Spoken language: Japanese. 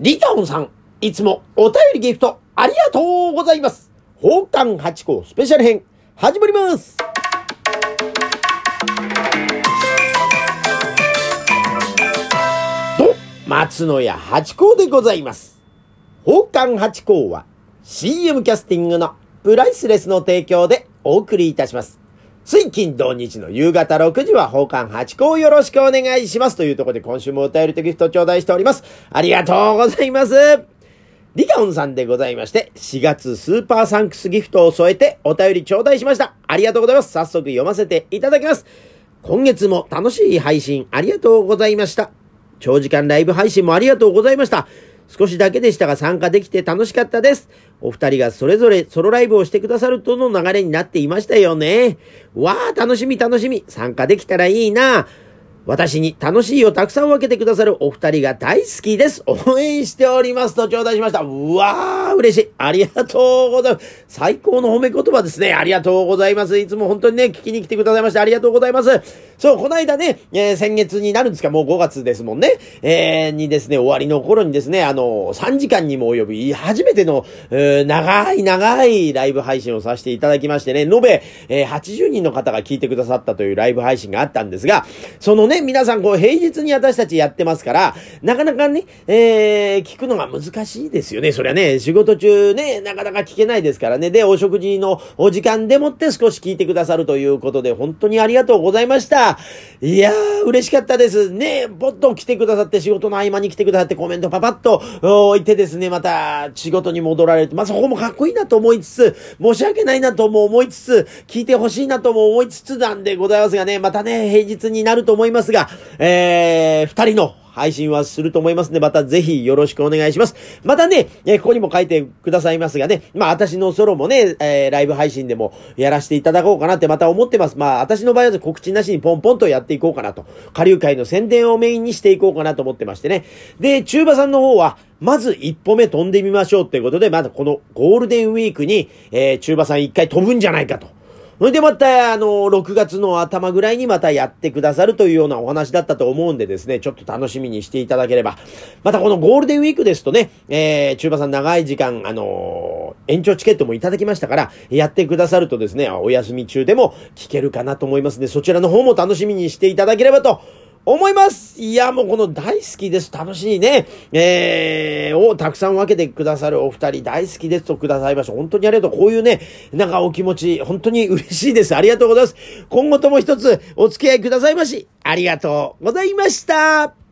リカオンさん、いつもお便りギフトありがとうございます。宝冠八甲スペシャル編、始まります。と、松野屋八甲でございます。宝冠八甲は CM キャスティングのプライスレスの提供でお送りいたします。水金土日の夕方6時は宝冠八甲よろしくお願いします。というところで今週もお便りとギフト頂戴しております。ありがとうございます。リカオンさんでございまして、4月スーパーサンクスギフトを添えてお便り頂戴しました。ありがとうございます。早速読ませていただきます。今月も楽しい配信ありがとうございました。長時間ライブ配信もありがとうございました。少しだけでしたが参加できて楽しかったです。お二人がそれぞれソロライブをしてくださるとの流れになっていましたよね。わあ、楽しみ楽しみ。参加できたらいいな。私に楽しいをたくさん分けてくださるお二人が大好きです。応援しておりますと頂戴しました。うわー、嬉しい。ありがとうございます。最高の褒め言葉ですね。ありがとうございます。いつも本当にね、聞きに来てくださいましてありがとうございます。そう、この間ね、えー先月になるんですか、もう5月ですもんね。えーにですね、終わりの頃にですね、あの、3時間にも及び、初めての、えー長い長いライブ配信をさせていただきましてね、延べ、えー80人の方が聞いてくださったというライブ配信があったんですが、そのね、皆さんこう平日に私たちやってますから、なかなかね、えー、聞くのが難しいですよね。そりゃね、仕事中ね、なかなか聞けないですからね。で、お食事のお時間でもって少し聞いてくださるということで、本当にありがとうございました。いやー、嬉しかったです。ねえ、ぽっと来てくださって、仕事の合間に来てくださって、コメントパパッと置いてですね、また仕事に戻られて、まあ、そこもかっこいいなと思いつつ、申し訳ないなとも思いつつ、聞いてほしいなとも思いつつなんでございますがね、またね、平日になると思いますが、えー、二人の配信はすると思いますので、またぜひよろしくお願いします。またね、えここにも書いてくださいますがね、まあ私のソロもね、えーライブ配信でもやらせていただこうかなってまた思ってます。まあ私の場合は告知なしにポンポンとやっていこうかなと。下流会の宣伝をメインにしていこうかなと思ってましてね。で、中馬さんの方は、まず一歩目飛んでみましょうっていうことで、まだこのゴールデンウィークに、えー中馬さん一回飛ぶんじゃないかと。それでまた、あの、6月の頭ぐらいにまたやってくださるというようなお話だったと思うんでですね、ちょっと楽しみにしていただければ。またこのゴールデンウィークですとね、えー、中馬さん長い時間、あのー延長チケットもいただきましたから、やってくださるとですね、お休み中でも聞けるかなと思いますので、そちらの方も楽しみにしていただければと思いますいや、もうこの大好きです。楽しいね。えー、をたくさん分けてくださるお二人大好きですとくださいました。本当にありがとう。こういうね、なんかお気持ち、本当に嬉しいです。ありがとうございます。今後とも一つお付き合いくださいまし、ありがとうございました。